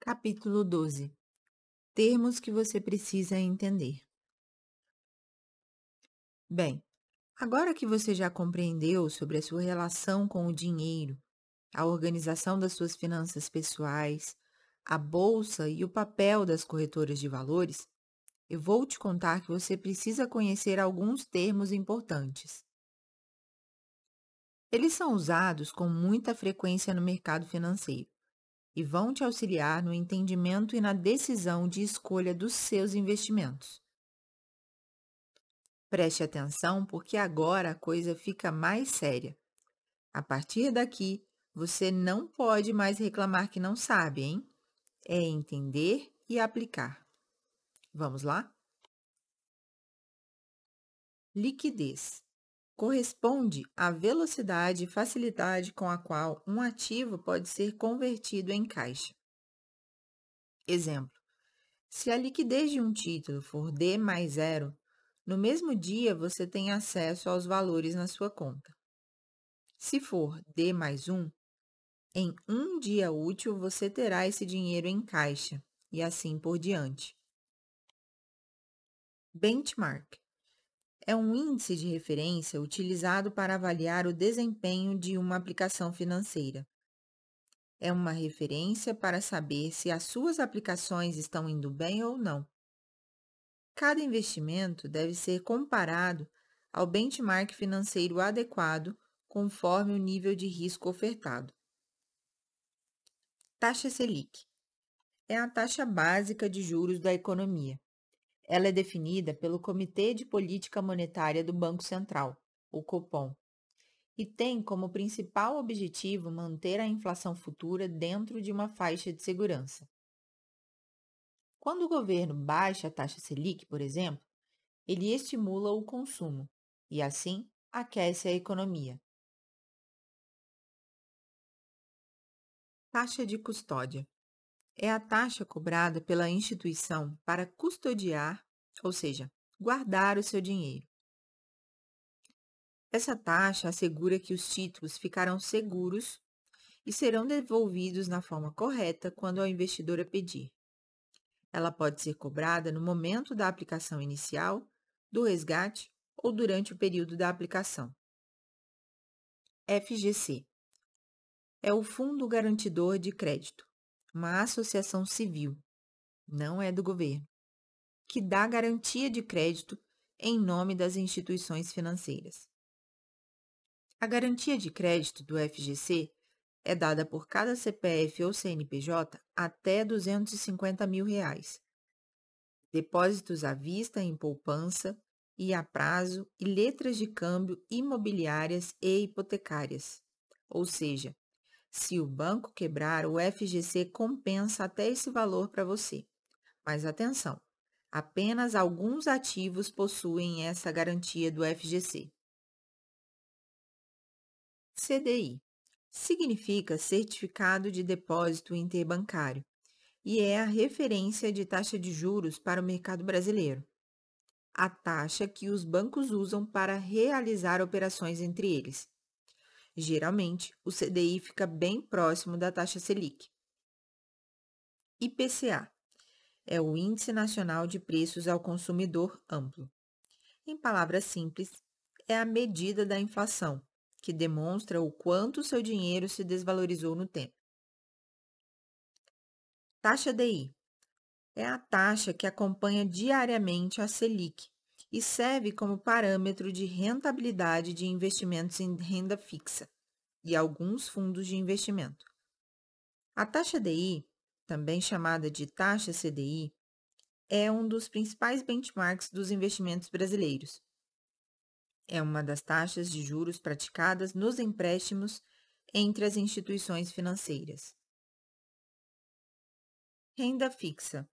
Capítulo 12 Termos que você precisa entender. Bem, agora que você já compreendeu sobre a sua relação com o dinheiro, a organização das suas finanças pessoais, a bolsa e o papel das corretoras de valores, eu vou te contar que você precisa conhecer alguns termos importantes. Eles são usados com muita frequência no mercado financeiro e vão te auxiliar no entendimento e na decisão de escolha dos seus investimentos. Preste atenção porque agora a coisa fica mais séria. A partir daqui, você não pode mais reclamar que não sabe, hein? É entender e aplicar. Vamos lá? Liquidez corresponde à velocidade e facilidade com a qual um ativo pode ser convertido em caixa. Exemplo: se a liquidez de um título for D mais zero, no mesmo dia você tem acesso aos valores na sua conta. Se for D mais 1, em um dia útil você terá esse dinheiro em caixa e assim por diante. Benchmark é um índice de referência utilizado para avaliar o desempenho de uma aplicação financeira. É uma referência para saber se as suas aplicações estão indo bem ou não. Cada investimento deve ser comparado ao benchmark financeiro adequado conforme o nível de risco ofertado. Taxa Selic é a taxa básica de juros da economia. Ela é definida pelo Comitê de Política Monetária do Banco Central, o Copom, e tem como principal objetivo manter a inflação futura dentro de uma faixa de segurança. Quando o governo baixa a taxa Selic, por exemplo, ele estimula o consumo e, assim, aquece a economia. Taxa de custódia é a taxa cobrada pela instituição para custodiar, ou seja, guardar o seu dinheiro. Essa taxa assegura que os títulos ficarão seguros e serão devolvidos na forma correta quando ao investidor a pedir. Ela pode ser cobrada no momento da aplicação inicial, do resgate ou durante o período da aplicação. FGC é o Fundo Garantidor de Crédito uma associação civil, não é do governo, que dá garantia de crédito em nome das instituições financeiras. A garantia de crédito do FGC é dada por cada CPF ou CNPJ até 250 mil reais. Depósitos à vista em poupança e a prazo e letras de câmbio imobiliárias e hipotecárias, ou seja, se o banco quebrar, o FGC compensa até esse valor para você. Mas atenção, apenas alguns ativos possuem essa garantia do FGC. CDI significa Certificado de Depósito Interbancário e é a referência de taxa de juros para o mercado brasileiro. A taxa que os bancos usam para realizar operações entre eles. Geralmente, o CDI fica bem próximo da taxa Selic. IPCA é o Índice Nacional de Preços ao Consumidor Amplo. Em palavras simples, é a medida da inflação, que demonstra o quanto seu dinheiro se desvalorizou no tempo. Taxa DI é a taxa que acompanha diariamente a Selic, e serve como parâmetro de rentabilidade de investimentos em renda fixa e alguns fundos de investimento. A taxa DI, também chamada de taxa CDI, é um dos principais benchmarks dos investimentos brasileiros. É uma das taxas de juros praticadas nos empréstimos entre as instituições financeiras. Renda fixa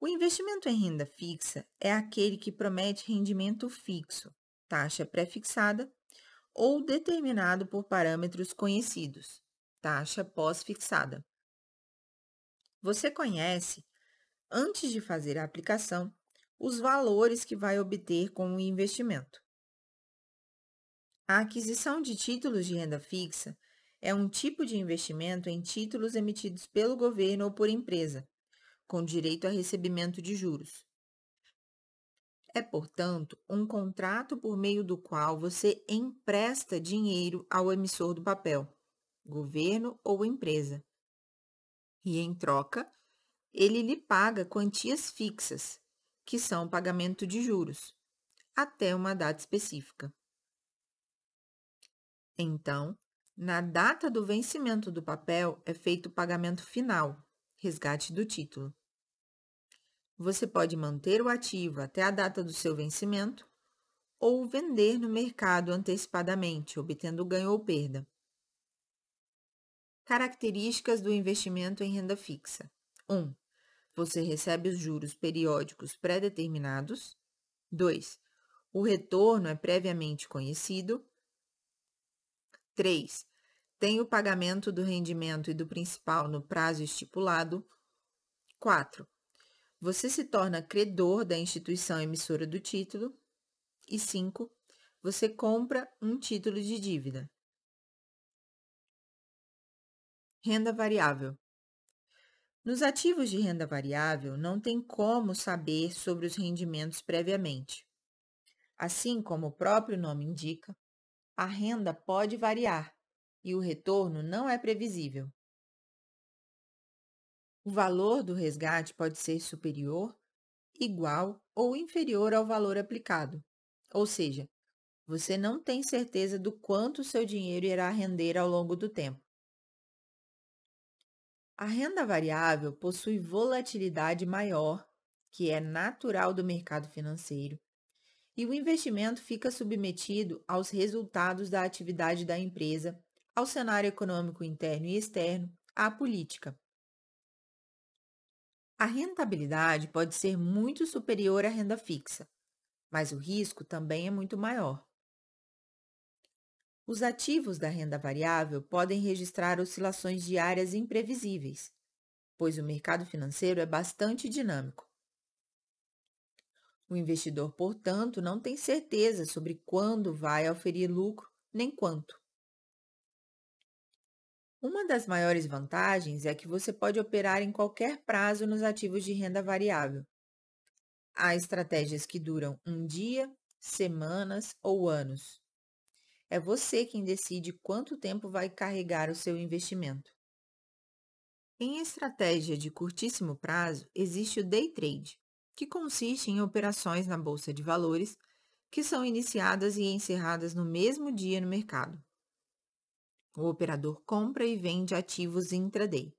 o investimento em renda fixa é aquele que promete rendimento fixo, taxa pré-fixada, ou determinado por parâmetros conhecidos, taxa pós-fixada. Você conhece, antes de fazer a aplicação, os valores que vai obter com o investimento. A aquisição de títulos de renda fixa é um tipo de investimento em títulos emitidos pelo governo ou por empresa, com direito a recebimento de juros. É, portanto, um contrato por meio do qual você empresta dinheiro ao emissor do papel, governo ou empresa. E, em troca, ele lhe paga quantias fixas, que são pagamento de juros, até uma data específica. Então, na data do vencimento do papel é feito o pagamento final, resgate do título. Você pode manter o ativo até a data do seu vencimento ou vender no mercado antecipadamente, obtendo ganho ou perda. Características do investimento em renda fixa: 1. Você recebe os juros periódicos pré-determinados. 2. O retorno é previamente conhecido. 3. Tem o pagamento do rendimento e do principal no prazo estipulado. 4 você se torna credor da instituição emissora do título. E 5. Você compra um título de dívida. Renda variável. Nos ativos de renda variável, não tem como saber sobre os rendimentos previamente. Assim como o próprio nome indica, a renda pode variar e o retorno não é previsível. O valor do resgate pode ser superior, igual ou inferior ao valor aplicado. Ou seja, você não tem certeza do quanto seu dinheiro irá render ao longo do tempo. A renda variável possui volatilidade maior, que é natural do mercado financeiro, e o investimento fica submetido aos resultados da atividade da empresa, ao cenário econômico interno e externo, à política. A rentabilidade pode ser muito superior à renda fixa, mas o risco também é muito maior. Os ativos da renda variável podem registrar oscilações diárias imprevisíveis, pois o mercado financeiro é bastante dinâmico. O investidor, portanto, não tem certeza sobre quando vai oferir lucro nem quanto. Uma das maiores vantagens é que você pode operar em qualquer prazo nos ativos de renda variável. Há estratégias que duram um dia, semanas ou anos. É você quem decide quanto tempo vai carregar o seu investimento. Em estratégia de curtíssimo prazo, existe o day trade, que consiste em operações na bolsa de valores que são iniciadas e encerradas no mesmo dia no mercado. O operador compra e vende ativos intraday.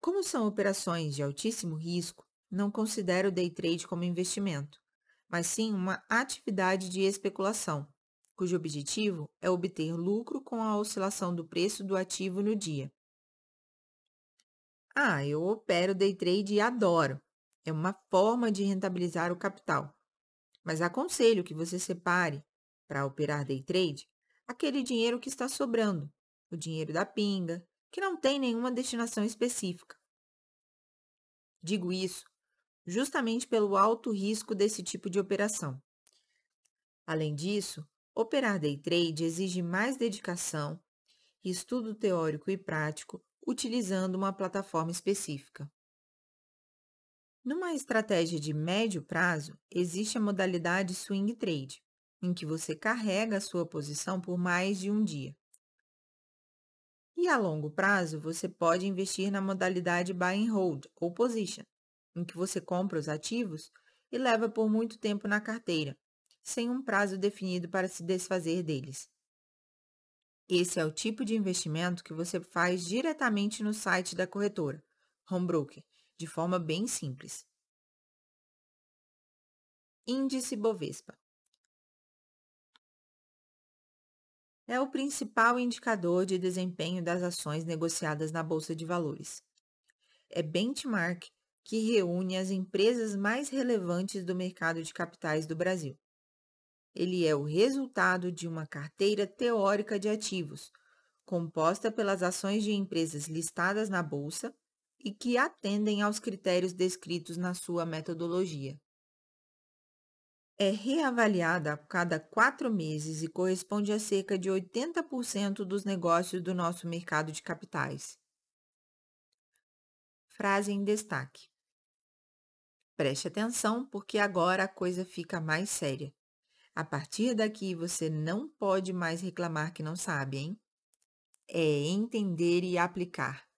Como são operações de altíssimo risco, não considero day trade como investimento, mas sim uma atividade de especulação, cujo objetivo é obter lucro com a oscilação do preço do ativo no dia. Ah, eu opero day trade e adoro. É uma forma de rentabilizar o capital. Mas aconselho que você separe, para operar day trade, aquele dinheiro que está sobrando, o dinheiro da pinga, que não tem nenhuma destinação específica. Digo isso justamente pelo alto risco desse tipo de operação. Além disso, operar day trade exige mais dedicação, estudo teórico e prático, utilizando uma plataforma específica. Numa estratégia de médio prazo, existe a modalidade swing trade, em que você carrega a sua posição por mais de um dia. E a longo prazo, você pode investir na modalidade Buy and Hold ou Position, em que você compra os ativos e leva por muito tempo na carteira, sem um prazo definido para se desfazer deles. Esse é o tipo de investimento que você faz diretamente no site da corretora, Home Broker, de forma bem simples. Índice Bovespa é o principal indicador de desempenho das ações negociadas na Bolsa de Valores. É benchmark que reúne as empresas mais relevantes do mercado de capitais do Brasil. Ele é o resultado de uma carteira teórica de ativos, composta pelas ações de empresas listadas na Bolsa e que atendem aos critérios descritos na sua metodologia. É reavaliada a cada quatro meses e corresponde a cerca de 80% dos negócios do nosso mercado de capitais. Frase em destaque. Preste atenção, porque agora a coisa fica mais séria. A partir daqui você não pode mais reclamar que não sabe, hein? É entender e aplicar.